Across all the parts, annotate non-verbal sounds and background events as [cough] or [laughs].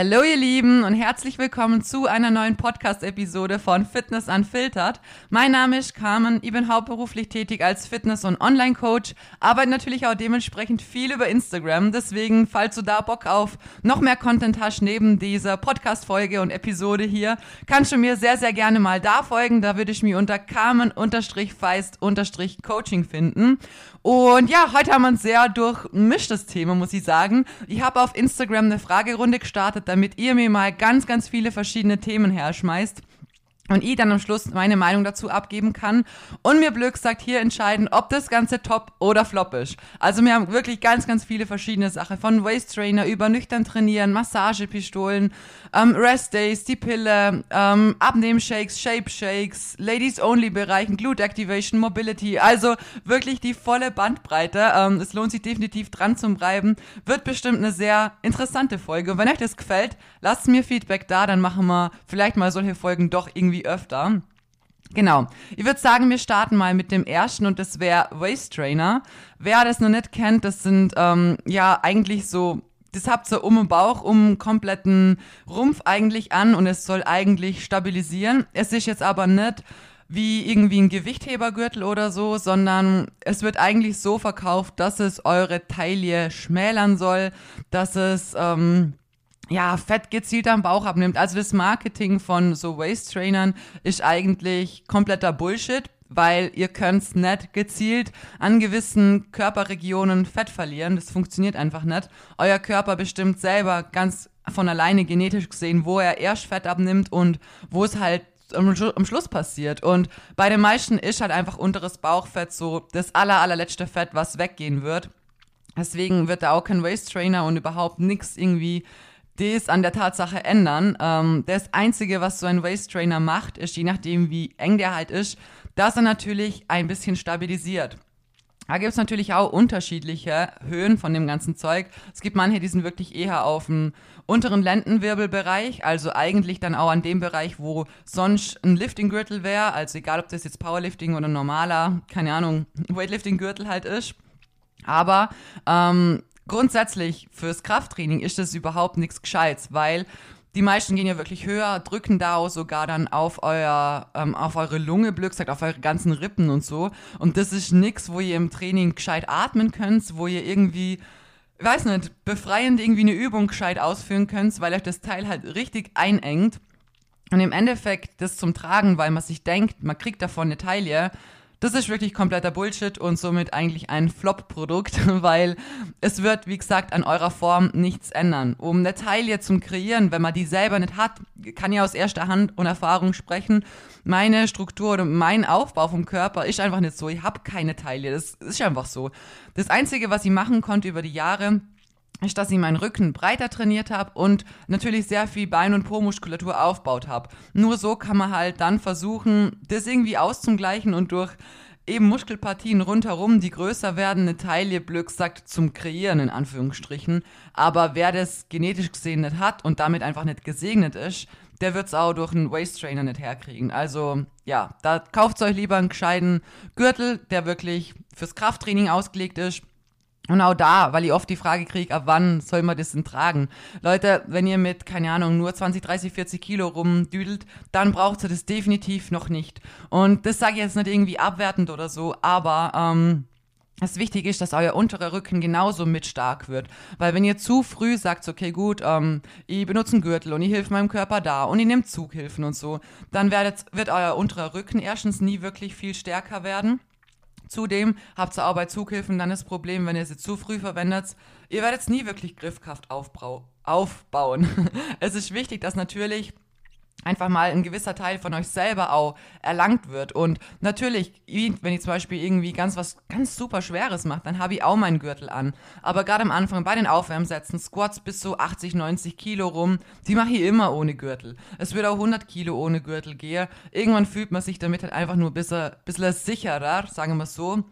Hallo ihr Lieben und herzlich willkommen zu einer neuen Podcast-Episode von Fitness Unfiltered. Mein Name ist Carmen, ich bin hauptberuflich tätig als Fitness- und Online-Coach, arbeite natürlich auch dementsprechend viel über Instagram. Deswegen, falls du da Bock auf noch mehr Content hast neben dieser Podcast-Folge und Episode hier, kannst du mir sehr, sehr gerne mal da folgen. Da würde ich mich unter Carmen-Feist-Coaching finden. Und ja, heute haben wir ein sehr durchmischtes Thema, muss ich sagen. Ich habe auf Instagram eine Fragerunde gestartet, damit ihr mir mal ganz, ganz viele verschiedene Themen herschmeißt und ich dann am Schluss meine Meinung dazu abgeben kann und mir Blöck sagt hier entscheiden, ob das Ganze top oder flop ist. Also wir haben wirklich ganz, ganz viele verschiedene Sachen, von Waist Trainer über nüchtern trainieren, Massagepistolen, ähm, Rest Days, die Pille, ähm, Abnehmshakes, Shape Shakes, Ladies Only Bereichen, Glute Activation, Mobility, also wirklich die volle Bandbreite. Ähm, es lohnt sich definitiv dran zu bleiben. Wird bestimmt eine sehr interessante Folge. Und wenn euch das gefällt, lasst mir Feedback da, dann machen wir vielleicht mal solche Folgen doch irgendwie irgendwie öfter. Genau. Ich würde sagen, wir starten mal mit dem ersten und das wäre Waist Trainer. Wer das noch nicht kennt, das sind ähm, ja eigentlich so, das habt ihr um den Bauch, um den kompletten Rumpf eigentlich an und es soll eigentlich stabilisieren. Es ist jetzt aber nicht wie irgendwie ein Gewichthebergürtel oder so, sondern es wird eigentlich so verkauft, dass es eure Taille schmälern soll, dass es ähm, ja, Fett gezielt am Bauch abnimmt. Also das Marketing von so Waist-Trainern ist eigentlich kompletter Bullshit, weil ihr könnt nicht gezielt an gewissen Körperregionen Fett verlieren. Das funktioniert einfach nicht. Euer Körper bestimmt selber ganz von alleine genetisch gesehen, wo er erst Fett abnimmt und wo es halt am, Schluss passiert. Und bei den meisten ist halt einfach unteres Bauchfett so das aller, allerletzte Fett, was weggehen wird. Deswegen wird da auch kein Waist Trainer und überhaupt nichts irgendwie das an der Tatsache ändern. Ähm, das Einzige, was so ein Waist Trainer macht, ist, je nachdem, wie eng der halt ist, dass er natürlich ein bisschen stabilisiert. Da gibt es natürlich auch unterschiedliche Höhen von dem ganzen Zeug. Es gibt manche, die sind wirklich eher auf dem unteren Lendenwirbelbereich, also eigentlich dann auch an dem Bereich, wo sonst ein Lifting-Gürtel wäre, also egal, ob das jetzt Powerlifting oder normaler, keine Ahnung, Weightlifting-Gürtel halt ist. Aber ähm, grundsätzlich fürs Krafttraining ist das überhaupt nichts Gescheites, weil die meisten gehen ja wirklich höher, drücken da sogar dann auf euer, ähm, auf eure Lunge, blöd gesagt, auf eure ganzen Rippen und so. Und das ist nichts, wo ihr im Training gescheit atmen könnt, wo ihr irgendwie, weiß nicht, befreiend irgendwie eine Übung gescheit ausführen könnt, weil euch das Teil halt richtig einengt. Und im Endeffekt das zum Tragen, weil man sich denkt, man kriegt davon eine Taille, das ist wirklich kompletter Bullshit und somit eigentlich ein Flop-Produkt, [laughs] weil es wird, wie gesagt, an eurer Form nichts ändern. Um eine Taille zum Kreieren, wenn man die selber nicht hat, kann ich aus erster Hand und Erfahrung sprechen. Meine Struktur oder mein Aufbau vom Körper ist einfach nicht so. Ich habe keine Taille. Das ist einfach so. Das Einzige, was ich machen konnte über die Jahre, ist, dass ich meinen Rücken breiter trainiert habe und natürlich sehr viel Bein- und Po-Muskulatur aufgebaut habe. Nur so kann man halt dann versuchen, das irgendwie auszugleichen und durch eben Muskelpartien rundherum, die größer werden, eine Taille, Blöck sagt, zum Kreieren in Anführungsstrichen. Aber wer das genetisch gesehen nicht hat und damit einfach nicht gesegnet ist, der wird es auch durch einen Waist Trainer nicht herkriegen. Also ja, da kauft euch lieber einen gescheiten Gürtel, der wirklich fürs Krafttraining ausgelegt ist und auch da, weil ich oft die Frage kriege, ab wann soll man das denn tragen? Leute, wenn ihr mit, keine Ahnung, nur 20, 30, 40 Kilo rumdüdelt, dann braucht ihr das definitiv noch nicht. Und das sage ich jetzt nicht irgendwie abwertend oder so, aber ähm, das Wichtige ist, dass euer unterer Rücken genauso mit stark wird. Weil wenn ihr zu früh sagt, okay, gut, ähm, ich benutze einen Gürtel und ich helfe meinem Körper da und ich nehme Zughilfen und so, dann werdet, wird euer unterer Rücken erstens nie wirklich viel stärker werden. Zudem habt ihr auch bei Zughilfen dann das Problem, wenn ihr sie zu früh verwendet, ihr werdet nie wirklich Griffkraft aufbauen. [laughs] es ist wichtig, dass natürlich einfach mal ein gewisser Teil von euch selber auch erlangt wird. Und natürlich, wenn ich zum Beispiel irgendwie ganz was ganz super Schweres mache, dann habe ich auch meinen Gürtel an. Aber gerade am Anfang bei den Aufwärmsätzen, Squats bis zu 80, 90 Kilo rum, die mache ich immer ohne Gürtel. Es wird auch 100 Kilo ohne Gürtel gehen. Irgendwann fühlt man sich damit halt einfach nur ein bisschen, bisschen sicherer, sagen wir so.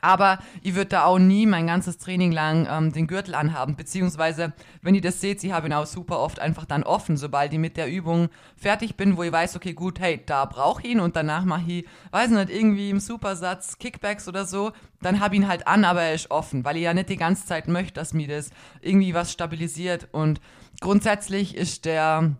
Aber ich würde da auch nie mein ganzes Training lang ähm, den Gürtel anhaben. Beziehungsweise, wenn ihr das seht, ich habe ihn auch super oft einfach dann offen, sobald ich mit der Übung fertig bin, wo ich weiß, okay, gut, hey, da brauche ich ihn und danach mache ich, weiß nicht, irgendwie im Supersatz Kickbacks oder so, dann habe ich ihn halt an, aber er ist offen, weil ich ja nicht die ganze Zeit möchte, dass mir das irgendwie was stabilisiert. Und grundsätzlich ist der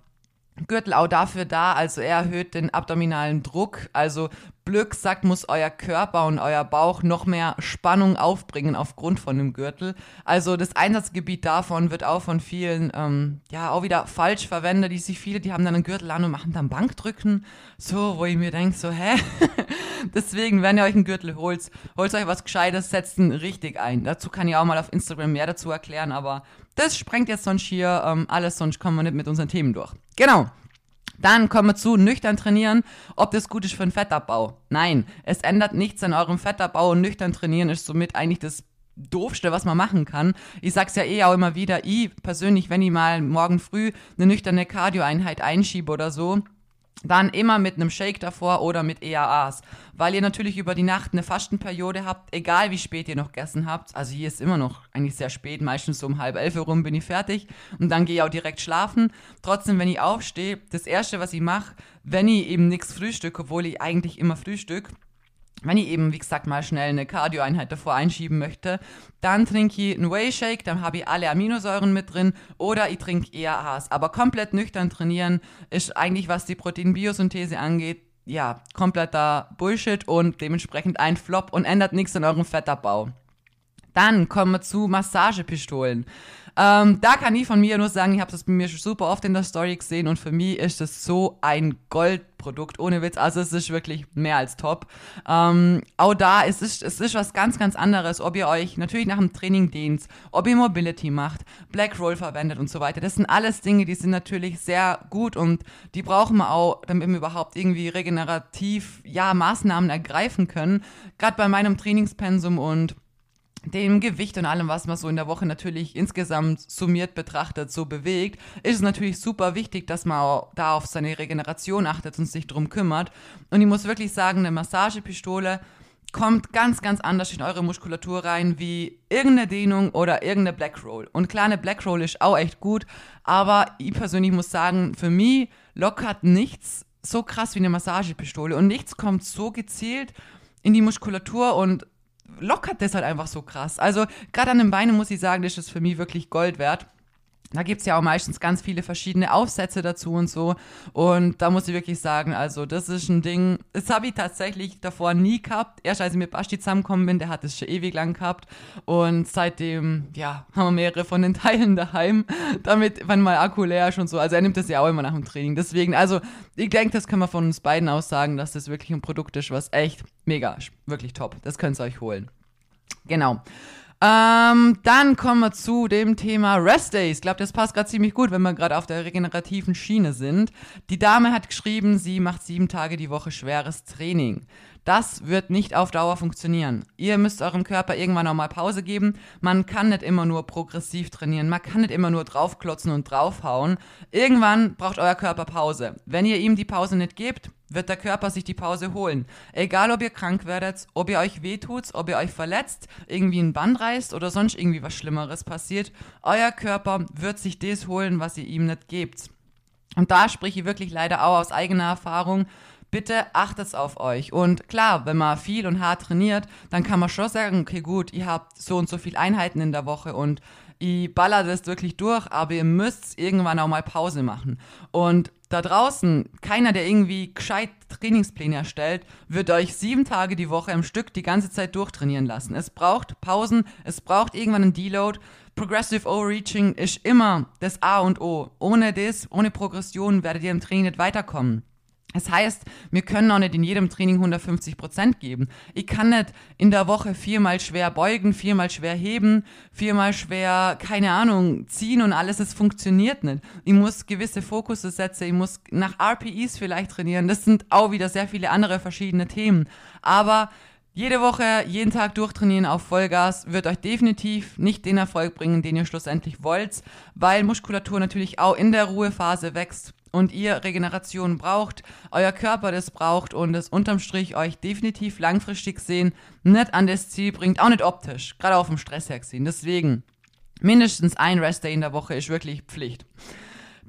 Gürtel auch dafür da, also er erhöht den abdominalen Druck. Also Glück sagt, muss euer Körper und euer Bauch noch mehr Spannung aufbringen aufgrund von dem Gürtel. Also das Einsatzgebiet davon wird auch von vielen, ähm, ja, auch wieder falsch verwendet. Die sich viele, die haben dann einen Gürtel an und machen dann Bankdrücken. So, wo ich mir denke, so, hä? [laughs] Deswegen, wenn ihr euch einen Gürtel holt, holt euch was Gescheites, setzt ihn richtig ein. Dazu kann ich auch mal auf Instagram mehr dazu erklären, aber das sprengt jetzt sonst hier ähm, alles, sonst kommen wir nicht mit unseren Themen durch. Genau. Dann kommen wir zu nüchtern trainieren, ob das gut ist für den Fettabbau. Nein, es ändert nichts an eurem Fettabbau und nüchtern trainieren ist somit eigentlich das Doofste, was man machen kann. Ich sag's ja eh auch immer wieder, ich persönlich, wenn ich mal morgen früh eine nüchterne Cardio-Einheit einschiebe oder so, dann immer mit einem Shake davor oder mit EAAs, weil ihr natürlich über die Nacht eine Fastenperiode habt, egal wie spät ihr noch gegessen habt. Also hier ist immer noch eigentlich sehr spät, meistens so um halb elf rum bin ich fertig und dann gehe ich auch direkt schlafen. Trotzdem, wenn ich aufstehe, das erste, was ich mache, wenn ich eben nichts frühstücke, obwohl ich eigentlich immer frühstück, wenn ich eben, wie gesagt, mal schnell eine Cardio-Einheit davor einschieben möchte, dann trinke ich einen Whey-Shake, dann habe ich alle Aminosäuren mit drin oder ich trinke EAAs. Aber komplett nüchtern trainieren ist eigentlich, was die Proteinbiosynthese angeht, ja, kompletter Bullshit und dementsprechend ein Flop und ändert nichts an eurem Fettabbau. Dann kommen wir zu Massagepistolen. Ähm, da kann ich von mir nur sagen, ich habe das bei mir schon super oft in der Story gesehen und für mich ist das so ein Goldprodukt, ohne Witz. Also es ist wirklich mehr als top. Ähm, auch da, es ist, es ist was ganz, ganz anderes, ob ihr euch natürlich nach dem Training dehnt, ob ihr Mobility macht, Black Roll verwendet und so weiter. Das sind alles Dinge, die sind natürlich sehr gut und die brauchen wir auch, damit wir überhaupt irgendwie regenerativ, ja, Maßnahmen ergreifen können. Gerade bei meinem Trainingspensum und dem Gewicht und allem, was man so in der Woche natürlich insgesamt summiert betrachtet, so bewegt, ist es natürlich super wichtig, dass man da auf seine Regeneration achtet und sich drum kümmert. Und ich muss wirklich sagen, eine Massagepistole kommt ganz, ganz anders in eure Muskulatur rein wie irgendeine Dehnung oder irgendeine Black Roll. Und klar, eine Black Roll ist auch echt gut, aber ich persönlich muss sagen, für mich lockert nichts so krass wie eine Massagepistole und nichts kommt so gezielt in die Muskulatur und lockert das halt einfach so krass. Also gerade an den Beinen muss ich sagen, das ist für mich wirklich Gold wert. Da gibt es ja auch meistens ganz viele verschiedene Aufsätze dazu und so. Und da muss ich wirklich sagen, also das ist ein Ding, das habe ich tatsächlich davor nie gehabt. Erst als ich mit Basti zusammengekommen bin, der hat es schon ewig lang gehabt. Und seitdem, ja, haben wir mehrere von den [laughs] Teilen daheim, damit, wenn mal Akku leer ist und so. Also er nimmt das ja auch immer nach dem Training. Deswegen, also ich denke, das können wir von uns beiden aus sagen, dass das wirklich ein Produkt ist, was echt mega. Wirklich top. Das könnt ihr euch holen. Genau. Ähm, dann kommen wir zu dem Thema Rest Days. Ich glaube, das passt gerade ziemlich gut, wenn wir gerade auf der regenerativen Schiene sind. Die Dame hat geschrieben, sie macht sieben Tage die Woche schweres Training. Das wird nicht auf Dauer funktionieren. Ihr müsst eurem Körper irgendwann auch mal Pause geben. Man kann nicht immer nur progressiv trainieren. Man kann nicht immer nur draufklotzen und draufhauen. Irgendwann braucht euer Körper Pause. Wenn ihr ihm die Pause nicht gebt, wird der Körper sich die Pause holen. Egal, ob ihr krank werdet, ob ihr euch wehtut, ob ihr euch verletzt, irgendwie ein Band reißt oder sonst irgendwie was Schlimmeres passiert, euer Körper wird sich das holen, was ihr ihm nicht gebt. Und da spreche ich wirklich leider auch aus eigener Erfahrung. Bitte achtet auf euch. Und klar, wenn man viel und hart trainiert, dann kann man schon sagen, okay, gut, ihr habt so und so viele Einheiten in der Woche und ich baller das wirklich durch, aber ihr müsst irgendwann auch mal Pause machen. Und da draußen, keiner, der irgendwie gescheit Trainingspläne erstellt, wird euch sieben Tage die Woche im Stück die ganze Zeit durchtrainieren lassen. Es braucht Pausen, es braucht irgendwann einen Deload. Progressive Overreaching ist immer das A und O. Ohne das, ohne Progression werdet ihr im Training nicht weiterkommen. Das heißt, wir können auch nicht in jedem Training 150 Prozent geben. Ich kann nicht in der Woche viermal schwer beugen, viermal schwer heben, viermal schwer, keine Ahnung, ziehen und alles. Das funktioniert nicht. Ich muss gewisse Fokusse setzen, ich muss nach RPEs vielleicht trainieren. Das sind auch wieder sehr viele andere verschiedene Themen. Aber jede Woche, jeden Tag durchtrainieren auf Vollgas wird euch definitiv nicht den Erfolg bringen, den ihr schlussendlich wollt, weil Muskulatur natürlich auch in der Ruhephase wächst und ihr Regeneration braucht, euer Körper das braucht und es unterm Strich euch definitiv langfristig sehen nicht an das Ziel bringt, auch nicht optisch, gerade auf dem Stress herziehen. Deswegen mindestens ein Restday in der Woche ist wirklich Pflicht.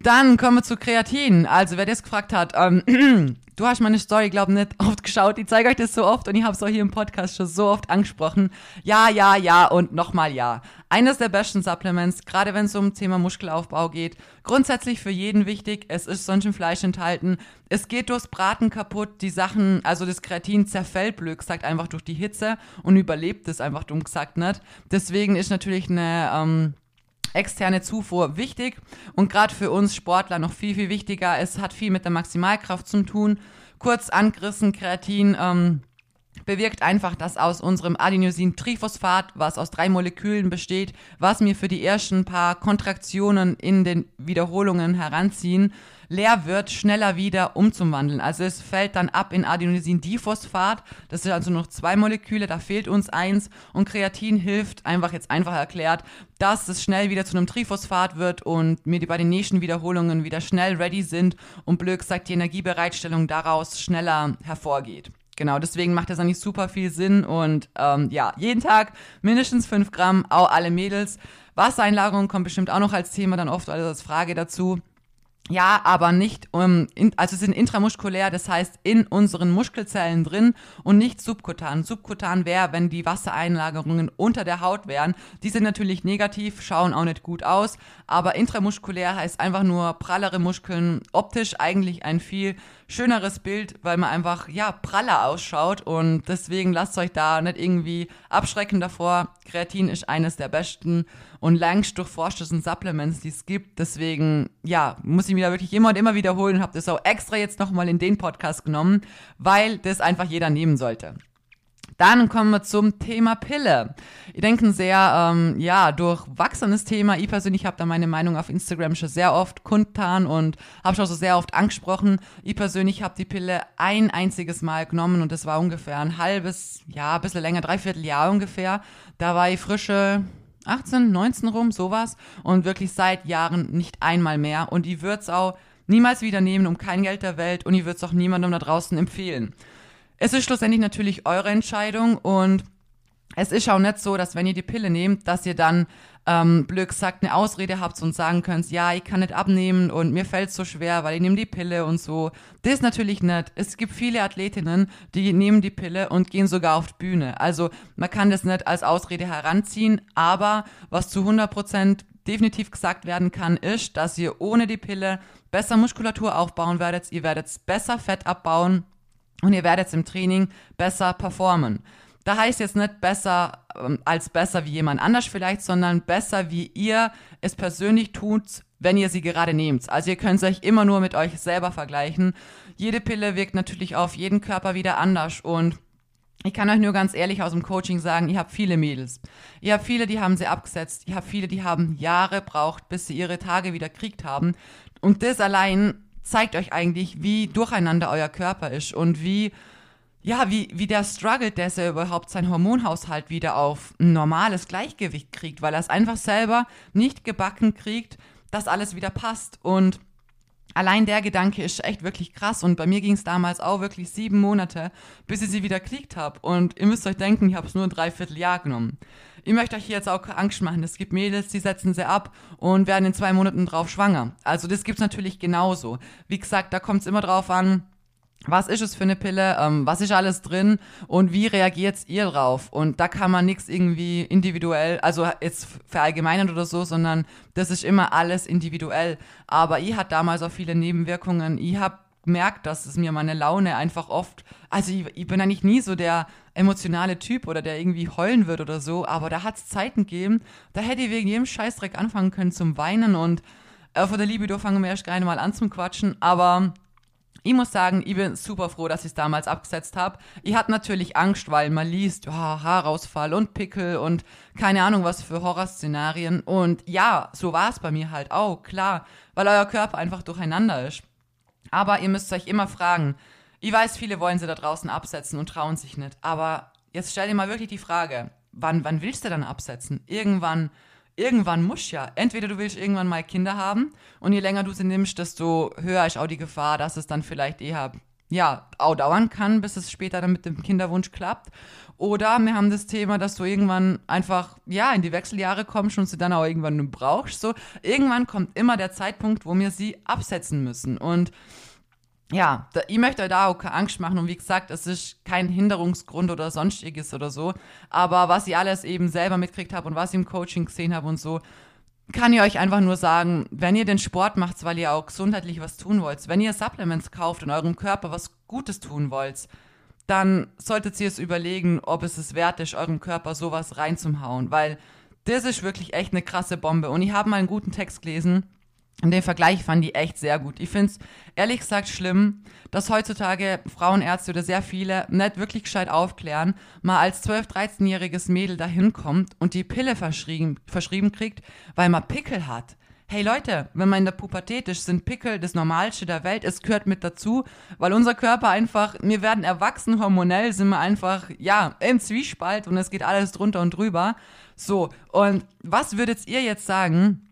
Dann kommen wir zu Kreatin. Also wer das gefragt hat, ähm, [clears throat] du hast meine Story, glaube nicht oft geschaut. Ich zeige euch das so oft und ich habe es auch hier im Podcast schon so oft angesprochen. Ja, ja, ja und nochmal ja. Eines der besten Supplements, gerade wenn es um Thema Muskelaufbau geht. Grundsätzlich für jeden wichtig. Es ist sonst ein Fleisch enthalten. Es geht durchs Braten kaputt. Die Sachen, also das Kreatin zerfällt, blöd gesagt, einfach durch die Hitze und überlebt es einfach dumm gesagt nicht. Deswegen ist natürlich eine, ähm, externe Zufuhr wichtig und gerade für uns Sportler noch viel, viel wichtiger. Es hat viel mit der Maximalkraft zu tun. Kurz angerissen, Kreatin ähm, bewirkt einfach, dass aus unserem Adenosin-Triphosphat, was aus drei Molekülen besteht, was mir für die ersten paar Kontraktionen in den Wiederholungen heranziehen, leer wird, schneller wieder umzuwandeln. Also es fällt dann ab in Adenosin-Diphosphat. Das sind also noch zwei Moleküle, da fehlt uns eins. Und Kreatin hilft, einfach jetzt einfach erklärt, dass es schnell wieder zu einem Triphosphat wird und mir die bei den nächsten Wiederholungen wieder schnell ready sind und blöd gesagt die Energiebereitstellung daraus schneller hervorgeht. Genau, deswegen macht das eigentlich super viel Sinn und ähm, ja, jeden Tag mindestens 5 Gramm, auch alle Mädels. Wassereinlagerung kommt bestimmt auch noch als Thema dann oft als Frage dazu. Ja, aber nicht, um, in, also sind intramuskulär, das heißt in unseren Muskelzellen drin und nicht subkutan. Subkutan wäre, wenn die Wassereinlagerungen unter der Haut wären. Die sind natürlich negativ, schauen auch nicht gut aus, aber intramuskulär heißt einfach nur prallere Muskeln, optisch eigentlich ein viel schöneres Bild, weil man einfach, ja, praller ausschaut und deswegen lasst euch da nicht irgendwie abschrecken davor. Kreatin ist eines der besten und längst durchforschtesten Supplements, die es gibt. Deswegen, ja, muss ich mir da wirklich immer und immer wiederholen und habe das auch extra jetzt nochmal in den Podcast genommen, weil das einfach jeder nehmen sollte. Dann kommen wir zum Thema Pille. Ich denke, ein sehr, ähm, ja, durchwachsenes Thema. Ich persönlich habe da meine Meinung auf Instagram schon sehr oft kundtan und habe schon so sehr oft angesprochen. Ich persönlich habe die Pille ein einziges Mal genommen und das war ungefähr ein halbes, ja, ein bisschen länger, dreiviertel Jahr ungefähr. Da war ich frische, 18, 19 rum, sowas. Und wirklich seit Jahren nicht einmal mehr. Und ich würde es auch niemals wieder nehmen, um kein Geld der Welt. Und ich würde es auch niemandem da draußen empfehlen. Es ist schlussendlich natürlich eure Entscheidung und es ist auch nicht so, dass wenn ihr die Pille nehmt, dass ihr dann ähm, blöd gesagt eine Ausrede habt und sagen könnt, ja, ich kann nicht abnehmen und mir fällt es so schwer, weil ich nehme die Pille und so. Das ist natürlich nicht. Es gibt viele Athletinnen, die nehmen die Pille und gehen sogar auf die Bühne. Also man kann das nicht als Ausrede heranziehen, aber was zu 100 Prozent definitiv gesagt werden kann, ist, dass ihr ohne die Pille besser Muskulatur aufbauen werdet, ihr werdet besser Fett abbauen und ihr werdet im Training besser performen. Da heißt jetzt nicht besser ähm, als besser wie jemand anders vielleicht, sondern besser wie ihr es persönlich tut, wenn ihr sie gerade nehmt. Also ihr könnt euch immer nur mit euch selber vergleichen. Jede Pille wirkt natürlich auf jeden Körper wieder anders und ich kann euch nur ganz ehrlich aus dem Coaching sagen, ihr habt viele Mädels. Ihr habt viele, die haben sie abgesetzt. Ihr habt viele, die haben Jahre braucht, bis sie ihre Tage wieder kriegt haben. Und das allein zeigt euch eigentlich, wie durcheinander euer Körper ist und wie, ja, wie, wie der struggelt, dass er überhaupt seinen Hormonhaushalt wieder auf ein normales Gleichgewicht kriegt, weil er es einfach selber nicht gebacken kriegt, dass alles wieder passt. Und allein der Gedanke ist echt wirklich krass. Und bei mir ging es damals auch wirklich sieben Monate, bis ich sie wieder gekriegt habe. Und ihr müsst euch denken, ich habe es nur ein Dreivierteljahr genommen. Ich möchte euch hier jetzt auch Angst machen. Es gibt Mädels, die setzen sie ab und werden in zwei Monaten drauf schwanger. Also das gibt es natürlich genauso. Wie gesagt, da kommt es immer drauf an, was ist es für eine Pille, ähm, was ist alles drin und wie reagiert ihr drauf? Und da kann man nichts irgendwie individuell, also jetzt verallgemeinern oder so, sondern das ist immer alles individuell. Aber ich hat damals auch viele Nebenwirkungen. Ich habe gemerkt, dass es mir meine Laune einfach oft, also ich, ich bin eigentlich nie so der emotionale Typ oder der irgendwie heulen wird oder so, aber da hat es Zeiten gegeben, da hätte ich wegen jedem Scheißdreck anfangen können zum Weinen und äh, von der Libido fangen wir erst gerne mal an zum Quatschen, aber ich muss sagen, ich bin super froh, dass ich es damals abgesetzt habe. Ich hatte natürlich Angst, weil man liest, oh, Haarausfall und Pickel und keine Ahnung was für Horrorszenarien. Und ja, so war es bei mir halt auch, klar, weil euer Körper einfach durcheinander ist. Aber ihr müsst euch immer fragen, ich weiß, viele wollen sie da draußen absetzen und trauen sich nicht. Aber jetzt stell dir mal wirklich die Frage, wann, wann willst du dann absetzen? Irgendwann, irgendwann muss ja. Entweder du willst irgendwann mal Kinder haben und je länger du sie nimmst, desto höher ist auch die Gefahr, dass es dann vielleicht eher, ja, auch dauern kann, bis es später dann mit dem Kinderwunsch klappt. Oder wir haben das Thema, dass du irgendwann einfach, ja, in die Wechseljahre kommst und sie dann auch irgendwann brauchst. So, irgendwann kommt immer der Zeitpunkt, wo wir sie absetzen müssen. Und ja, da, ich möchte euch da auch keine Angst machen und wie gesagt, es ist kein Hinderungsgrund oder sonstiges oder so, aber was ich alles eben selber mitkriegt habe und was ich im Coaching gesehen habe und so, kann ich euch einfach nur sagen, wenn ihr den Sport macht, weil ihr auch gesundheitlich was tun wollt, wenn ihr Supplements kauft und eurem Körper was Gutes tun wollt, dann solltet ihr es überlegen, ob es es wert ist, eurem Körper sowas reinzuhauen, weil das ist wirklich echt eine krasse Bombe. Und ich habe mal einen guten Text gelesen, und den Vergleich fand ich echt sehr gut. Ich finde es ehrlich gesagt schlimm, dass heutzutage Frauenärzte oder sehr viele nicht wirklich gescheit aufklären, mal als 12-, 13-jähriges Mädel dahin kommt und die Pille verschrieben, verschrieben kriegt, weil man Pickel hat. Hey Leute, wenn man in der Pubertät ist, sind Pickel das Normalste der Welt. Es gehört mit dazu, weil unser Körper einfach, wir werden erwachsen, hormonell sind wir einfach, ja, im Zwiespalt und es geht alles drunter und drüber. So, und was würdet ihr jetzt sagen,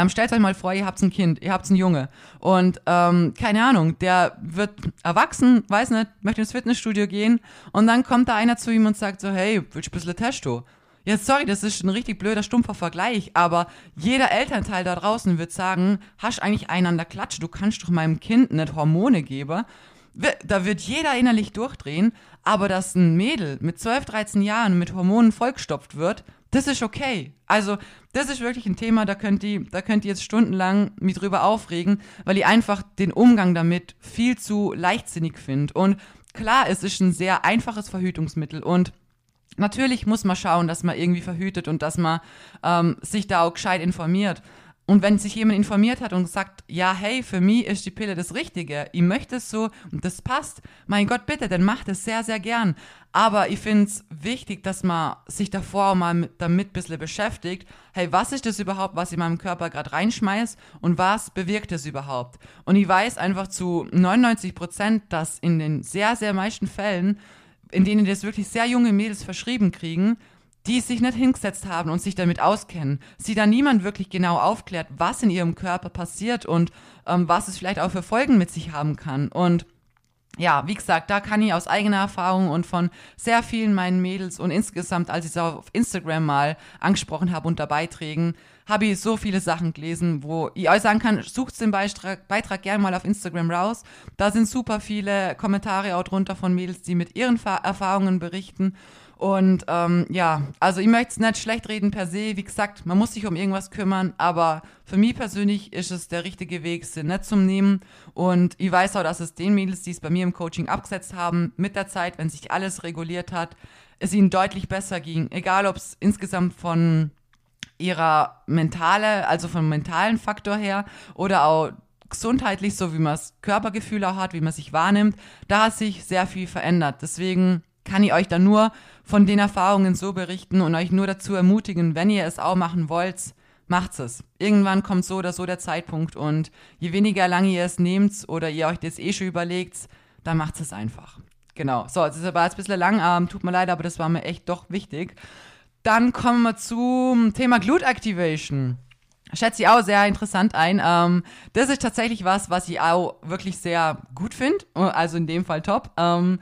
ähm, stellt euch mal vor, ihr habt ein Kind, ihr habt einen Junge und ähm, keine Ahnung, der wird erwachsen, weiß nicht, möchte ins Fitnessstudio gehen und dann kommt da einer zu ihm und sagt so, hey, willst du ein bisschen Testo? Ja, sorry, das ist ein richtig blöder, stumpfer Vergleich, aber jeder Elternteil da draußen wird sagen, hast eigentlich einen an der Klatsche, du kannst doch meinem Kind nicht Hormone geben. Da wird jeder innerlich durchdrehen, aber dass ein Mädel mit 12, 13 Jahren mit Hormonen vollgestopft wird, das ist okay. Also, das ist wirklich ein Thema, da könnt ihr, da könnt ihr jetzt stundenlang mich drüber aufregen, weil ihr einfach den Umgang damit viel zu leichtsinnig findet. Und klar, es ist ein sehr einfaches Verhütungsmittel und natürlich muss man schauen, dass man irgendwie verhütet und dass man ähm, sich da auch gescheit informiert. Und wenn sich jemand informiert hat und sagt, ja, hey, für mich ist die Pille das Richtige, ich möchte es so und das passt, mein Gott, bitte, dann macht es sehr, sehr gern. Aber ich finde es wichtig, dass man sich davor mal damit ein bisschen beschäftigt. Hey, was ist das überhaupt, was ich in meinem Körper gerade reinschmeiß und was bewirkt es überhaupt? Und ich weiß einfach zu 99 Prozent, dass in den sehr, sehr meisten Fällen, in denen das wirklich sehr junge Mädels verschrieben kriegen, die sich nicht hingesetzt haben und sich damit auskennen, sie da niemand wirklich genau aufklärt, was in ihrem Körper passiert und ähm, was es vielleicht auch für Folgen mit sich haben kann. Und ja, wie gesagt, da kann ich aus eigener Erfahrung und von sehr vielen meinen Mädels und insgesamt, als ich es auf Instagram mal angesprochen habe unter Beiträgen, habe ich so viele Sachen gelesen, wo ich euch sagen kann, sucht den Beitrag, Beitrag gerne mal auf Instagram raus. Da sind super viele Kommentare auch drunter von Mädels, die mit ihren Erfahrungen berichten. Und ähm, ja, also ich möchte es nicht schlecht reden per se. Wie gesagt, man muss sich um irgendwas kümmern, aber für mich persönlich ist es der richtige Weg, sie nicht zum Nehmen. Und ich weiß auch, dass es den Mädels, die es bei mir im Coaching abgesetzt haben, mit der Zeit, wenn sich alles reguliert hat, es ihnen deutlich besser ging. Egal, ob es insgesamt von ihrer mentale, also vom mentalen Faktor her oder auch gesundheitlich, so wie man das Körpergefühl auch hat, wie man sich wahrnimmt, da hat sich sehr viel verändert. Deswegen kann ich euch da nur von den Erfahrungen so berichten und euch nur dazu ermutigen, wenn ihr es auch machen wollt, macht es. Irgendwann kommt so oder so der Zeitpunkt und je weniger lange ihr es nehmt oder ihr euch das eh schon überlegt, dann macht es einfach. Genau. So, es ist aber jetzt ein bisschen lang, ähm, tut mir leid, aber das war mir echt doch wichtig. Dann kommen wir zum Thema Glute Activation. Schätze ich auch sehr interessant ein. Ähm, das ist tatsächlich was, was ich auch wirklich sehr gut finde. Also in dem Fall top. Ähm,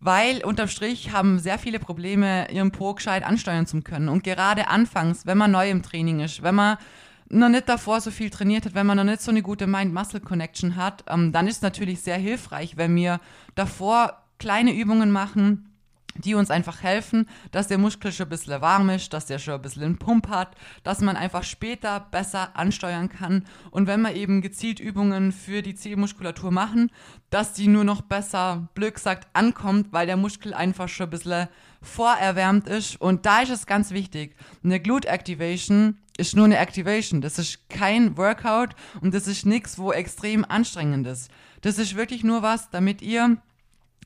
weil unterm Strich haben sehr viele Probleme, ihren Po gescheit ansteuern zu können. Und gerade anfangs, wenn man neu im Training ist, wenn man noch nicht davor so viel trainiert hat, wenn man noch nicht so eine gute Mind-Muscle-Connection hat, ähm, dann ist es natürlich sehr hilfreich, wenn wir davor kleine Übungen machen, die uns einfach helfen, dass der Muskel schon ein bisschen warm ist, dass der schon ein bisschen einen Pump hat, dass man einfach später besser ansteuern kann. Und wenn wir eben gezielt Übungen für die Zielmuskulatur machen, dass die nur noch besser, blöd gesagt, ankommt, weil der Muskel einfach schon ein bisschen vorerwärmt ist. Und da ist es ganz wichtig, eine Glute Activation ist nur eine Activation. Das ist kein Workout und das ist nichts, wo extrem anstrengend ist. Das ist wirklich nur was, damit ihr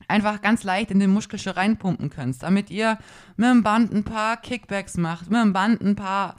einfach ganz leicht in den Muskel schon reinpumpen könnt, damit ihr mit dem Band ein paar Kickbacks macht, mit dem Band ein paar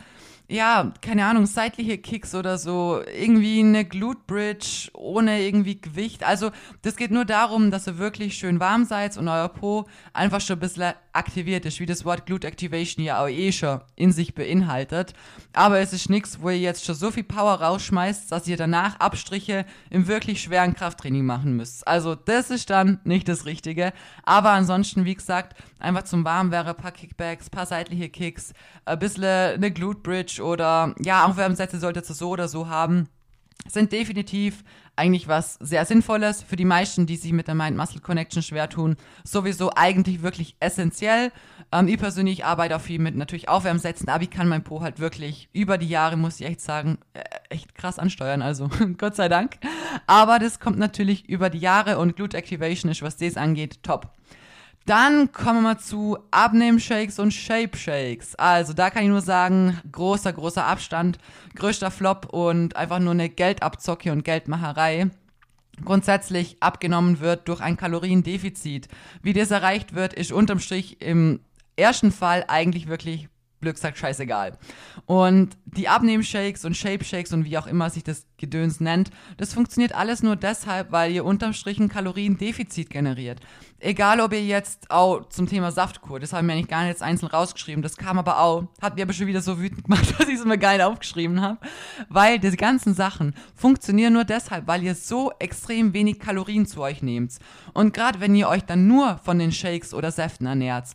ja, keine Ahnung, seitliche Kicks oder so, irgendwie eine Glute Bridge ohne irgendwie Gewicht. Also, das geht nur darum, dass ihr wirklich schön warm seid und euer Po einfach schon ein bisschen aktiviert ist, wie das Wort Glute Activation ja auch eh schon in sich beinhaltet. Aber es ist nichts, wo ihr jetzt schon so viel Power rausschmeißt, dass ihr danach Abstriche im wirklich schweren Krafttraining machen müsst. Also, das ist dann nicht das Richtige. Aber ansonsten, wie gesagt, einfach zum Warm wäre ein paar Kickbacks, paar seitliche Kicks, ein bisschen eine Glute Bridge oder ja, Aufwärmsätze solltet ihr so oder so haben. sind definitiv eigentlich was sehr Sinnvolles für die meisten, die sich mit der Mind-Muscle Connection schwer tun. Sowieso eigentlich wirklich essentiell. Ähm, ich persönlich arbeite auch viel mit natürlich Aufwärmsätzen, aber ich kann mein Po halt wirklich über die Jahre, muss ich echt sagen, äh, echt krass ansteuern. Also [laughs] Gott sei Dank. Aber das kommt natürlich über die Jahre und Glute Activation ist, was das angeht, top. Dann kommen wir mal zu Abnehm-Shakes und Shape-Shakes. Also da kann ich nur sagen, großer, großer Abstand, größter Flop und einfach nur eine Geldabzocke und Geldmacherei. Grundsätzlich abgenommen wird durch ein Kaloriendefizit. Wie das erreicht wird, ist unterm Strich im ersten Fall eigentlich wirklich gesagt scheißegal. Und die Abnehm-Shakes und Shape-Shakes und wie auch immer sich das Gedöns nennt, das funktioniert alles nur deshalb, weil ihr unterm Strich ein Kaloriendefizit generiert. Egal, ob ihr jetzt auch zum Thema Saftkur, das haben wir eigentlich gar nicht jetzt einzeln rausgeschrieben, das kam aber auch, hat mir aber schon wieder so wütend gemacht, [laughs] dass ich es mir nicht aufgeschrieben habe, weil diese ganzen Sachen funktionieren nur deshalb, weil ihr so extrem wenig Kalorien zu euch nehmt. Und gerade wenn ihr euch dann nur von den Shakes oder Säften ernährt,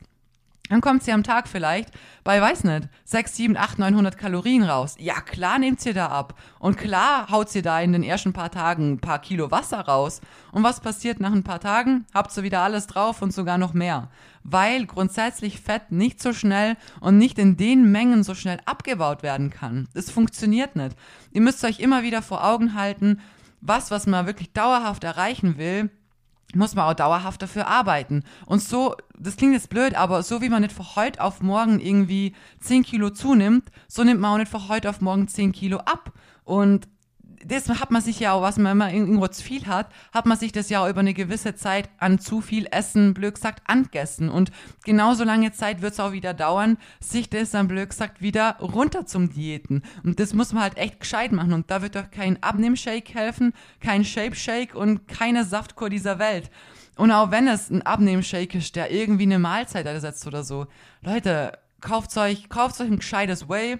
dann kommt sie am Tag vielleicht bei, weiß nicht, 6, 7, 8, 900 Kalorien raus. Ja, klar nehmt sie da ab. Und klar haut sie da in den ersten paar Tagen ein paar Kilo Wasser raus. Und was passiert nach ein paar Tagen? Habt ihr wieder alles drauf und sogar noch mehr. Weil grundsätzlich Fett nicht so schnell und nicht in den Mengen so schnell abgebaut werden kann. Das funktioniert nicht. Ihr müsst euch immer wieder vor Augen halten, was, was man wirklich dauerhaft erreichen will, muss man auch dauerhaft dafür arbeiten. Und so, das klingt jetzt blöd, aber so wie man nicht von heute auf morgen irgendwie 10 Kilo zunimmt, so nimmt man auch nicht von heute auf morgen 10 Kilo ab. Und das hat man sich ja auch, was man immer irgendwo zu viel hat, hat man sich das ja auch über eine gewisse Zeit an zu viel Essen, blöd gesagt, angegessen. Und genauso lange Zeit wird es auch wieder dauern, sich das dann blöd gesagt wieder runter zum Diäten. Und das muss man halt echt gescheit machen. Und da wird doch kein Abnehmshake helfen, kein Shape-Shake und keine Saftkur dieser Welt. Und auch wenn es ein Abnehmshake ist, der irgendwie eine Mahlzeit ersetzt oder so. Leute, kauft euch, kauft euch ein gescheites Way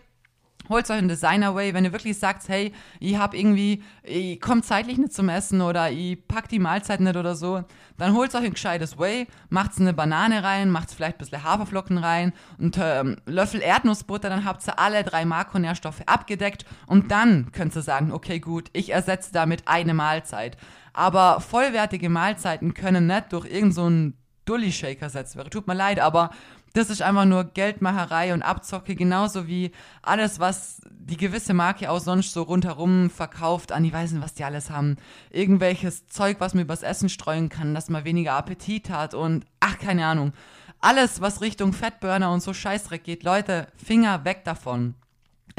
holt euch einen Designer Way, wenn ihr wirklich sagt, hey, ich hab irgendwie, ich komme zeitlich nicht zum Essen oder ich pack die Mahlzeit nicht oder so, dann holt euch ein gescheites Way, macht eine Banane rein, macht vielleicht ein bisschen Haferflocken rein und ähm, Löffel Erdnussbutter, dann habt ihr alle drei Makronährstoffe abgedeckt und dann könnt ihr sagen, okay, gut, ich ersetze damit eine Mahlzeit. Aber vollwertige Mahlzeiten können nicht durch irgendeinen so Dully-Shake ersetzt werden. Tut mir leid, aber das ist einfach nur Geldmacherei und Abzocke, genauso wie alles, was die gewisse Marke auch sonst so rundherum verkauft an, die weiß nicht, was die alles haben. Irgendwelches Zeug, was man übers Essen streuen kann, dass man weniger Appetit hat und ach, keine Ahnung. Alles, was Richtung Fettburner und so Scheißdreck geht, Leute, Finger weg davon.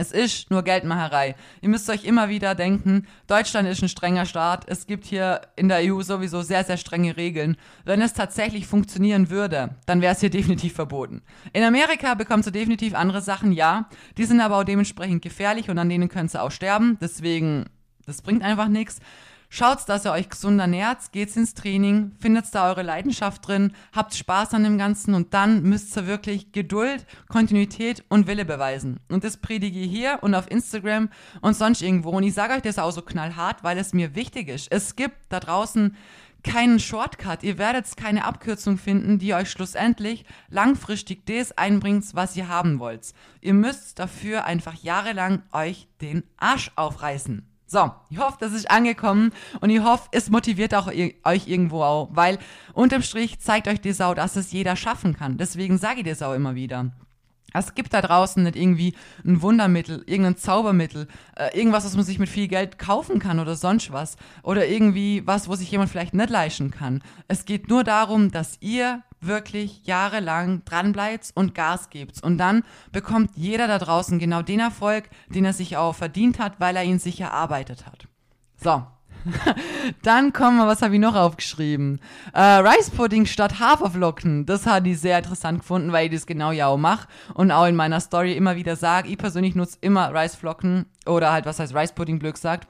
Es ist nur Geldmacherei. Ihr müsst euch immer wieder denken, Deutschland ist ein strenger Staat. Es gibt hier in der EU sowieso sehr, sehr strenge Regeln. Wenn es tatsächlich funktionieren würde, dann wäre es hier [laughs] definitiv verboten. In Amerika bekommt ihr definitiv andere Sachen, ja. Die sind aber auch dementsprechend gefährlich und an denen könnt ihr auch sterben. Deswegen, das bringt einfach nichts. Schaut, dass ihr euch gesund ernährt, geht's ins Training, findet da eure Leidenschaft drin, habt Spaß an dem Ganzen und dann müsst ihr wirklich Geduld, Kontinuität und Wille beweisen. Und das predige ich hier und auf Instagram und sonst irgendwo. Und ich sage euch das auch so knallhart, weil es mir wichtig ist. Es gibt da draußen keinen Shortcut. Ihr werdet keine Abkürzung finden, die euch schlussendlich langfristig das einbringt, was ihr haben wollt. Ihr müsst dafür einfach jahrelang euch den Arsch aufreißen. So, ich hoffe, das ist angekommen und ich hoffe, es motiviert auch euch irgendwo auch, weil unterm Strich zeigt euch die Sau, dass es jeder schaffen kann. Deswegen sage ich das auch immer wieder. Es gibt da draußen nicht irgendwie ein Wundermittel, irgendein Zaubermittel, äh, irgendwas, was man sich mit viel Geld kaufen kann oder sonst was. Oder irgendwie was, wo sich jemand vielleicht nicht leisten kann. Es geht nur darum, dass ihr wirklich jahrelang dranbleibt und Gas gibt. Und dann bekommt jeder da draußen genau den Erfolg, den er sich auch verdient hat, weil er ihn sich erarbeitet hat. So. [laughs] Dann kommen wir, was habe ich noch aufgeschrieben? Äh, Rice Pudding statt Haferflocken. Das hat ich sehr interessant gefunden, weil ich das genau ja auch mache und auch in meiner Story immer wieder sage. Ich persönlich nutze immer Reisflocken oder halt, was heißt Rice Pudding, Glück sagt.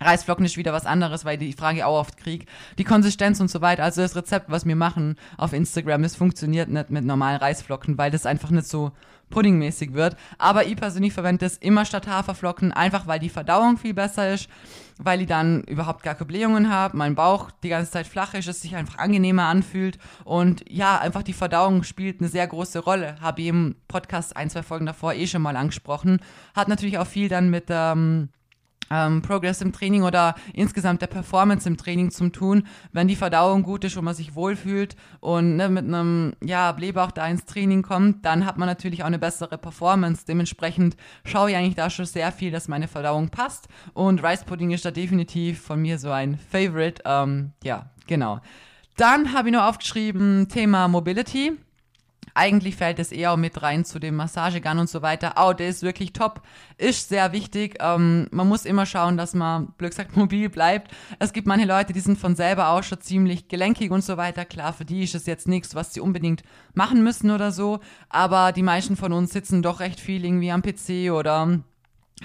Reisflocken ist wieder was anderes, weil die Frage auch oft krieg. Die Konsistenz und so weiter. Also das Rezept, was wir machen auf Instagram, das funktioniert nicht mit normalen Reisflocken, weil das einfach nicht so puddingmäßig wird. Aber ich persönlich verwende das immer statt Haferflocken, einfach weil die Verdauung viel besser ist, weil ich dann überhaupt gar keine Blähungen habe, mein Bauch die ganze Zeit flach ist, es sich einfach angenehmer anfühlt und ja, einfach die Verdauung spielt eine sehr große Rolle. Habe ich im Podcast ein, zwei Folgen davor eh schon mal angesprochen. Hat natürlich auch viel dann mit ähm, ähm, Progress im Training oder insgesamt der Performance im Training zum tun, wenn die Verdauung gut ist und man sich wohlfühlt und ne, mit einem ja, Blähbauch da ins Training kommt, dann hat man natürlich auch eine bessere Performance. Dementsprechend schaue ich eigentlich da schon sehr viel, dass meine Verdauung passt und Rice Pudding ist da definitiv von mir so ein Favorite. Ähm, ja, genau. Dann habe ich noch aufgeschrieben Thema Mobility. Eigentlich fällt es eher mit rein zu dem Massagegun und so weiter. Oh, der ist wirklich top. Ist sehr wichtig. Ähm, man muss immer schauen, dass man, blöd gesagt, [laughs] mobil bleibt. Es gibt manche Leute, die sind von selber auch schon ziemlich gelenkig und so weiter. Klar, für die ist es jetzt nichts, was sie unbedingt machen müssen oder so. Aber die meisten von uns sitzen doch recht viel irgendwie am PC oder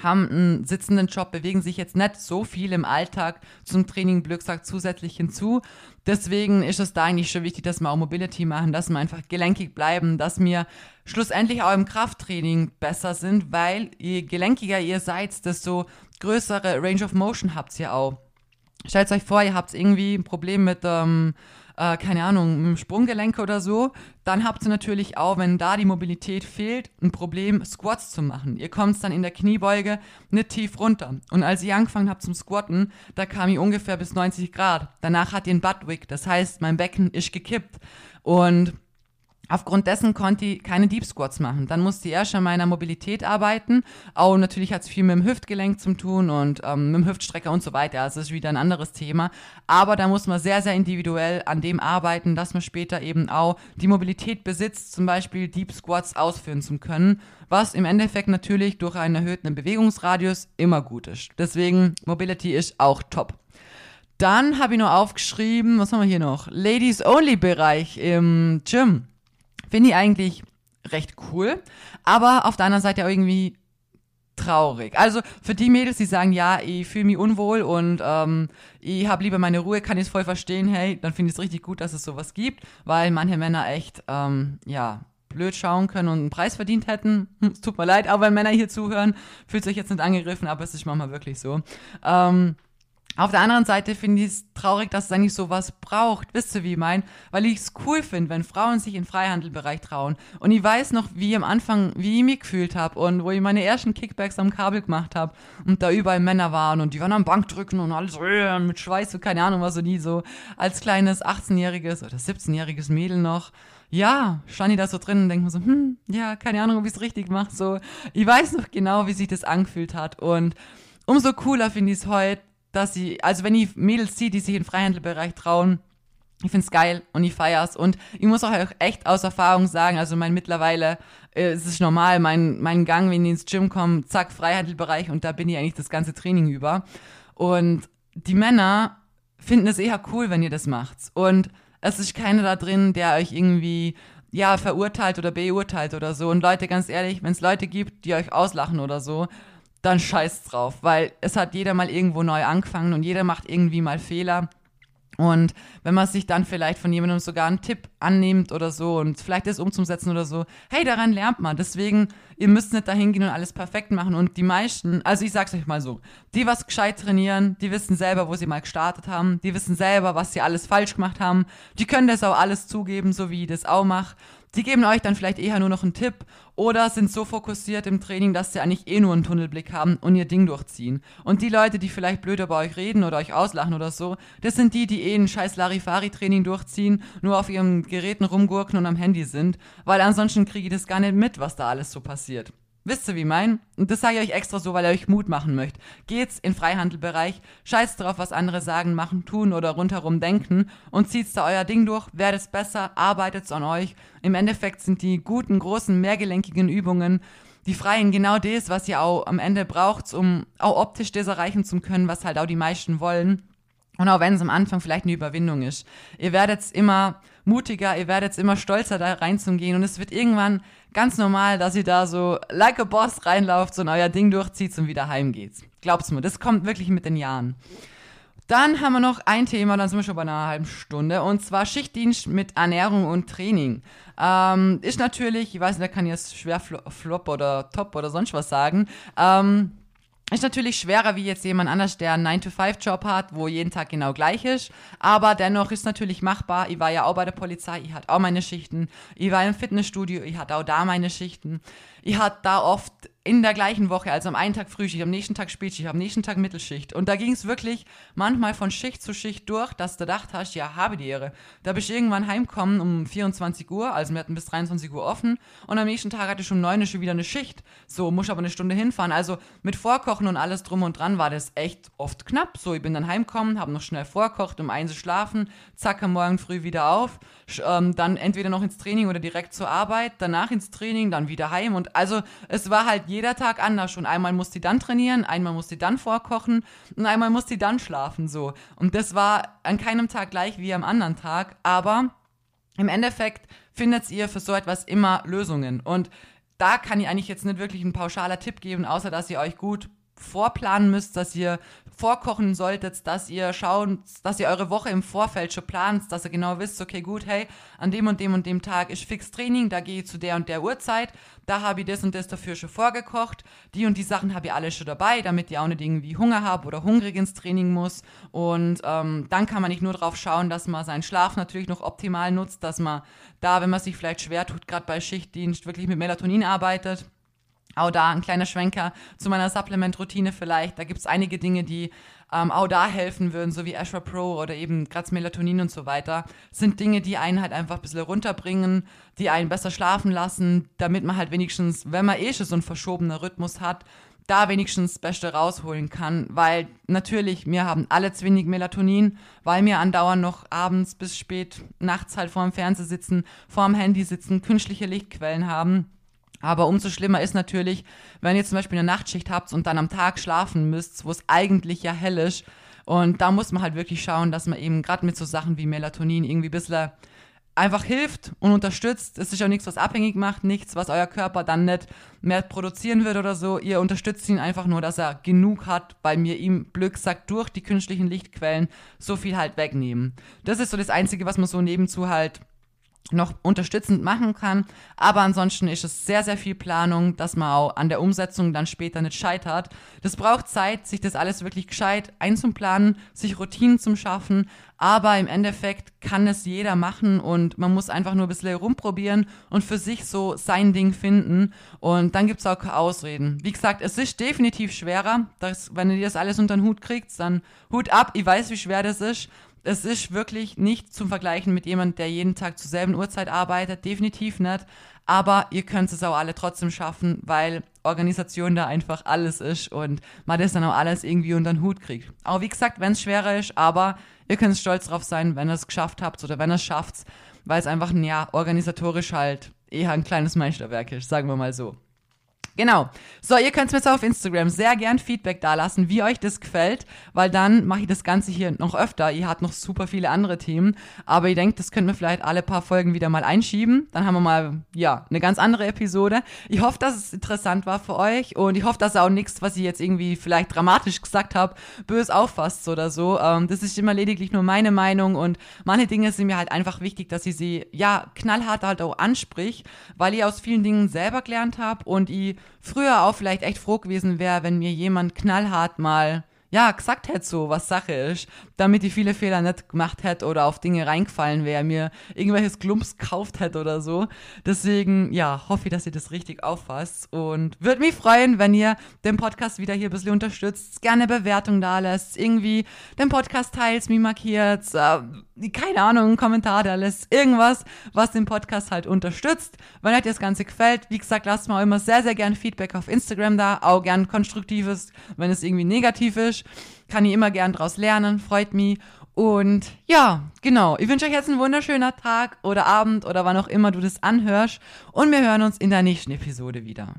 haben einen sitzenden Job, bewegen sich jetzt nicht so viel im Alltag zum Training Glücksack zusätzlich hinzu. Deswegen ist es da eigentlich schon wichtig, dass wir auch Mobility machen, dass wir einfach gelenkig bleiben, dass wir schlussendlich auch im Krafttraining besser sind, weil je gelenkiger ihr seid, desto größere Range of Motion habt ihr auch. Stellt euch vor, ihr habt irgendwie ein Problem mit ähm, äh, keine Ahnung, mit dem Sprunggelenk oder so, dann habt ihr natürlich auch, wenn da die Mobilität fehlt, ein Problem, Squats zu machen. Ihr kommt dann in der Kniebeuge nicht tief runter. Und als ich angefangen habe zum Squatten, da kam ich ungefähr bis 90 Grad. Danach hat ihr ein Buttwig, das heißt, mein Becken ist gekippt. Und Aufgrund dessen konnte ich keine Deep Squats machen. Dann musste ich erst an meiner Mobilität arbeiten. Auch natürlich hat es viel mit dem Hüftgelenk zu tun und ähm, mit dem Hüftstrecker und so weiter. Also das ist wieder ein anderes Thema. Aber da muss man sehr, sehr individuell an dem arbeiten, dass man später eben auch die Mobilität besitzt, zum Beispiel Deep Squats ausführen zu können, was im Endeffekt natürlich durch einen erhöhten Bewegungsradius immer gut ist. Deswegen Mobility ist auch top. Dann habe ich noch aufgeschrieben, was haben wir hier noch? Ladies Only Bereich im Gym. Finde ich eigentlich recht cool, aber auf der anderen Seite irgendwie traurig. Also für die Mädels, die sagen, ja, ich fühle mich unwohl und ähm, ich habe lieber meine Ruhe, kann ich es voll verstehen, hey, dann finde ich es richtig gut, dass es sowas gibt, weil manche Männer echt, ähm, ja, blöd schauen können und einen Preis verdient hätten. Hm, es tut mir leid, auch wenn Männer hier zuhören, fühlt sich jetzt nicht angegriffen, aber es ist manchmal wirklich so. Ähm, auf der anderen Seite finde ich es traurig, dass es eigentlich sowas braucht. Wisst ihr, wie ich mein? Weil ich es cool finde, wenn Frauen sich in Freihandelbereich trauen. Und ich weiß noch, wie am Anfang, wie ich mich gefühlt habe und wo ich meine ersten Kickbacks am Kabel gemacht habe und da überall Männer waren und die waren am Bankdrücken und alles äh, mit Schweiß und keine Ahnung was und nie so als kleines 18-jähriges oder 17-jähriges Mädel noch. Ja, stand ich da so drin und denke mir so, hm, ja, keine Ahnung, ob ich es richtig mache. So, ich weiß noch genau, wie sich das angefühlt hat und umso cooler finde ich es heute, dass sie, also wenn ich Mädels ziehe, die sich im Freihandelbereich trauen, ich find's geil und ich feier's. Und ich muss auch echt aus Erfahrung sagen, also mein mittlerweile äh, es ist normal, mein, mein Gang, wenn ich ins Gym komme, zack, Freihandelbereich und da bin ich eigentlich das ganze Training über. Und die Männer finden es eher cool, wenn ihr das macht. Und es ist keiner da drin, der euch irgendwie ja, verurteilt oder beurteilt oder so. Und Leute, ganz ehrlich, wenn es Leute gibt, die euch auslachen oder so, dann scheiß drauf, weil es hat jeder mal irgendwo neu angefangen und jeder macht irgendwie mal Fehler. Und wenn man sich dann vielleicht von jemandem sogar einen Tipp annimmt oder so und vielleicht das umzusetzen oder so, hey, daran lernt man. Deswegen, ihr müsst nicht dahin gehen und alles perfekt machen. Und die meisten, also ich sag's euch mal so, die was gescheit trainieren, die wissen selber, wo sie mal gestartet haben, die wissen selber, was sie alles falsch gemacht haben, die können das auch alles zugeben, so wie ich das auch mache. Die geben euch dann vielleicht eher nur noch einen Tipp oder sind so fokussiert im Training, dass sie eigentlich eh nur einen Tunnelblick haben und ihr Ding durchziehen. Und die Leute, die vielleicht blöder bei euch reden oder euch auslachen oder so, das sind die, die eh ein scheiß Larifari-Training durchziehen, nur auf ihren Geräten rumgurken und am Handy sind, weil ansonsten kriege ich das gar nicht mit, was da alles so passiert. Wisst ihr, wie mein? Und das sage ich euch extra so, weil ihr euch Mut machen möchtet. Geht's in Freihandelbereich, scheißt drauf, was andere sagen, machen, tun oder rundherum denken und zieht's da euer Ding durch, werdet besser, arbeitet's an euch. Im Endeffekt sind die guten, großen, mehrgelenkigen Übungen, die freien genau das, was ihr auch am Ende braucht, um auch optisch das erreichen zu können, was halt auch die meisten wollen. Und auch wenn es am Anfang vielleicht eine Überwindung ist. Ihr werdet immer mutiger, ihr werdet immer stolzer da reinzugehen und es wird irgendwann ganz normal, dass ihr da so like a boss reinlauft, ein euer Ding durchzieht und wieder heimgeht. Glaubt's mir, das kommt wirklich mit den Jahren. Dann haben wir noch ein Thema, dann sind wir schon bei einer halben Stunde, und zwar Schichtdienst mit Ernährung und Training. Ähm, ist natürlich, ich weiß nicht, da kann jetzt schwer Flop oder Top oder sonst was sagen. Ähm, ist natürlich schwerer wie jetzt jemand anders, der einen 9-to-5-Job hat, wo jeden Tag genau gleich ist. Aber dennoch ist natürlich machbar. Ich war ja auch bei der Polizei, ich hatte auch meine Schichten. Ich war im Fitnessstudio, ich hatte auch da meine Schichten. Ich hatte da oft in der gleichen Woche, also am einen Tag Frühschicht, am nächsten Tag Spätschicht, am nächsten Tag Mittelschicht. Und da ging es wirklich manchmal von Schicht zu Schicht durch, dass du gedacht hast, ja, habe die Ehre. Da bist du irgendwann heimgekommen um 24 Uhr, also wir hatten bis 23 Uhr offen. Und am nächsten Tag hatte ich um 9 Uhr schon wieder eine Schicht. So, muss aber eine Stunde hinfahren. Also mit Vorkochen und alles drum und dran war das echt oft knapp. So, ich bin dann heimgekommen, habe noch schnell vorkocht, um eins schlafen, zack, am Morgen früh wieder auf. Ähm, dann entweder noch ins Training oder direkt zur Arbeit, danach ins Training, dann wieder heim. Und also es war halt jeder Tag anders schon. Einmal musste sie dann trainieren, einmal musste sie dann vorkochen und einmal musste sie dann schlafen so. Und das war an keinem Tag gleich wie am anderen Tag, aber im Endeffekt findet ihr für so etwas immer Lösungen. Und da kann ich eigentlich jetzt nicht wirklich ein pauschaler Tipp geben, außer dass ihr euch gut vorplanen müsst, dass ihr vorkochen solltet, dass ihr schaut, dass ihr eure Woche im Vorfeld schon plant, dass ihr genau wisst, okay, gut, hey, an dem und dem und dem Tag ist fix Training, da gehe ich zu der und der Uhrzeit, da habe ich das und das dafür schon vorgekocht, die und die Sachen habe ich alle schon dabei, damit ihr auch nicht irgendwie Hunger habt oder hungrig ins Training muss. Und ähm, dann kann man nicht nur darauf schauen, dass man seinen Schlaf natürlich noch optimal nutzt, dass man da, wenn man sich vielleicht schwer tut, gerade bei Schichtdienst, wirklich mit Melatonin arbeitet, auch da ein kleiner Schwenker zu meiner Supplement-Routine vielleicht. Da gibt es einige Dinge, die ähm, auch da helfen würden, so wie Ashra Pro oder eben gerade Melatonin und so weiter. Sind Dinge, die einen halt einfach ein bisschen runterbringen, die einen besser schlafen lassen, damit man halt wenigstens, wenn man eh schon so einen verschobenen Rhythmus hat, da wenigstens das Beste rausholen kann, weil natürlich, wir haben alle zu wenig Melatonin, weil wir andauernd noch abends bis spät nachts halt vor dem Fernseher sitzen, vor dem Handy sitzen, künstliche Lichtquellen haben aber umso schlimmer ist natürlich, wenn ihr zum Beispiel eine Nachtschicht habt und dann am Tag schlafen müsst, wo es eigentlich ja hell ist. Und da muss man halt wirklich schauen, dass man eben gerade mit so Sachen wie Melatonin irgendwie ein bisschen einfach hilft und unterstützt. Es ist auch nichts, was abhängig macht, nichts, was euer Körper dann nicht mehr produzieren wird oder so. Ihr unterstützt ihn einfach nur, dass er genug hat, weil mir ihm Glück sagt, durch die künstlichen Lichtquellen so viel halt wegnehmen. Das ist so das Einzige, was man so nebenzu halt noch unterstützend machen kann. Aber ansonsten ist es sehr, sehr viel Planung, dass man auch an der Umsetzung dann später nicht scheitert. Das braucht Zeit, sich das alles wirklich gescheit einzuplanen, sich Routinen zu schaffen. Aber im Endeffekt kann es jeder machen und man muss einfach nur ein bisschen rumprobieren und für sich so sein Ding finden. Und dann gibt es auch Ausreden. Wie gesagt, es ist definitiv schwerer. Dass, wenn ihr das alles unter den Hut kriegt, dann Hut ab. Ich weiß, wie schwer das ist es ist wirklich nicht zum Vergleichen mit jemandem, der jeden Tag zur selben Uhrzeit arbeitet, definitiv nicht. Aber ihr könnt es auch alle trotzdem schaffen, weil Organisation da einfach alles ist und man das dann auch alles irgendwie unter den Hut kriegt. Auch wie gesagt, wenn es schwerer ist, aber ihr könnt stolz drauf sein, wenn ihr es geschafft habt oder wenn ihr es schafft, weil es einfach, ja, organisatorisch halt eher ein kleines Meisterwerk ist, sagen wir mal so. Genau. So, ihr könnt mir jetzt auf Instagram sehr gern Feedback dalassen, wie euch das gefällt, weil dann mache ich das Ganze hier noch öfter. Ihr habt noch super viele andere Themen, aber ich denke, das könnten wir vielleicht alle paar Folgen wieder mal einschieben. Dann haben wir mal, ja, eine ganz andere Episode. Ich hoffe, dass es interessant war für euch und ich hoffe, dass ihr auch nichts, was ich jetzt irgendwie vielleicht dramatisch gesagt habe, bös auffasst oder so. Ähm, das ist immer lediglich nur meine Meinung und manche Dinge sind mir halt einfach wichtig, dass ich sie, ja, knallhart halt auch ansprich, weil ich aus vielen Dingen selber gelernt habe und ich früher auch vielleicht echt froh gewesen wäre, wenn mir jemand knallhart mal ja, gesagt hätte so, was Sache ist, damit ich viele Fehler nicht gemacht hätte oder auf Dinge reingefallen wäre, mir irgendwelches Glumps gekauft hätte oder so. Deswegen, ja, hoffe ich, dass ihr das richtig auffasst und würde mich freuen, wenn ihr den Podcast wieder hier ein bisschen unterstützt, gerne Bewertung da lässt, irgendwie den Podcast teilt, mich markiert, äh, keine Ahnung, einen Kommentar da lässt, irgendwas, was den Podcast halt unterstützt. Wenn euch das Ganze gefällt, wie gesagt, lasst mal immer sehr, sehr gerne Feedback auf Instagram da, auch gern konstruktives, wenn es irgendwie negativ ist. Kann ich immer gern draus lernen, freut mich. Und ja, genau. Ich wünsche euch jetzt einen wunderschönen Tag oder Abend oder wann auch immer du das anhörst. Und wir hören uns in der nächsten Episode wieder.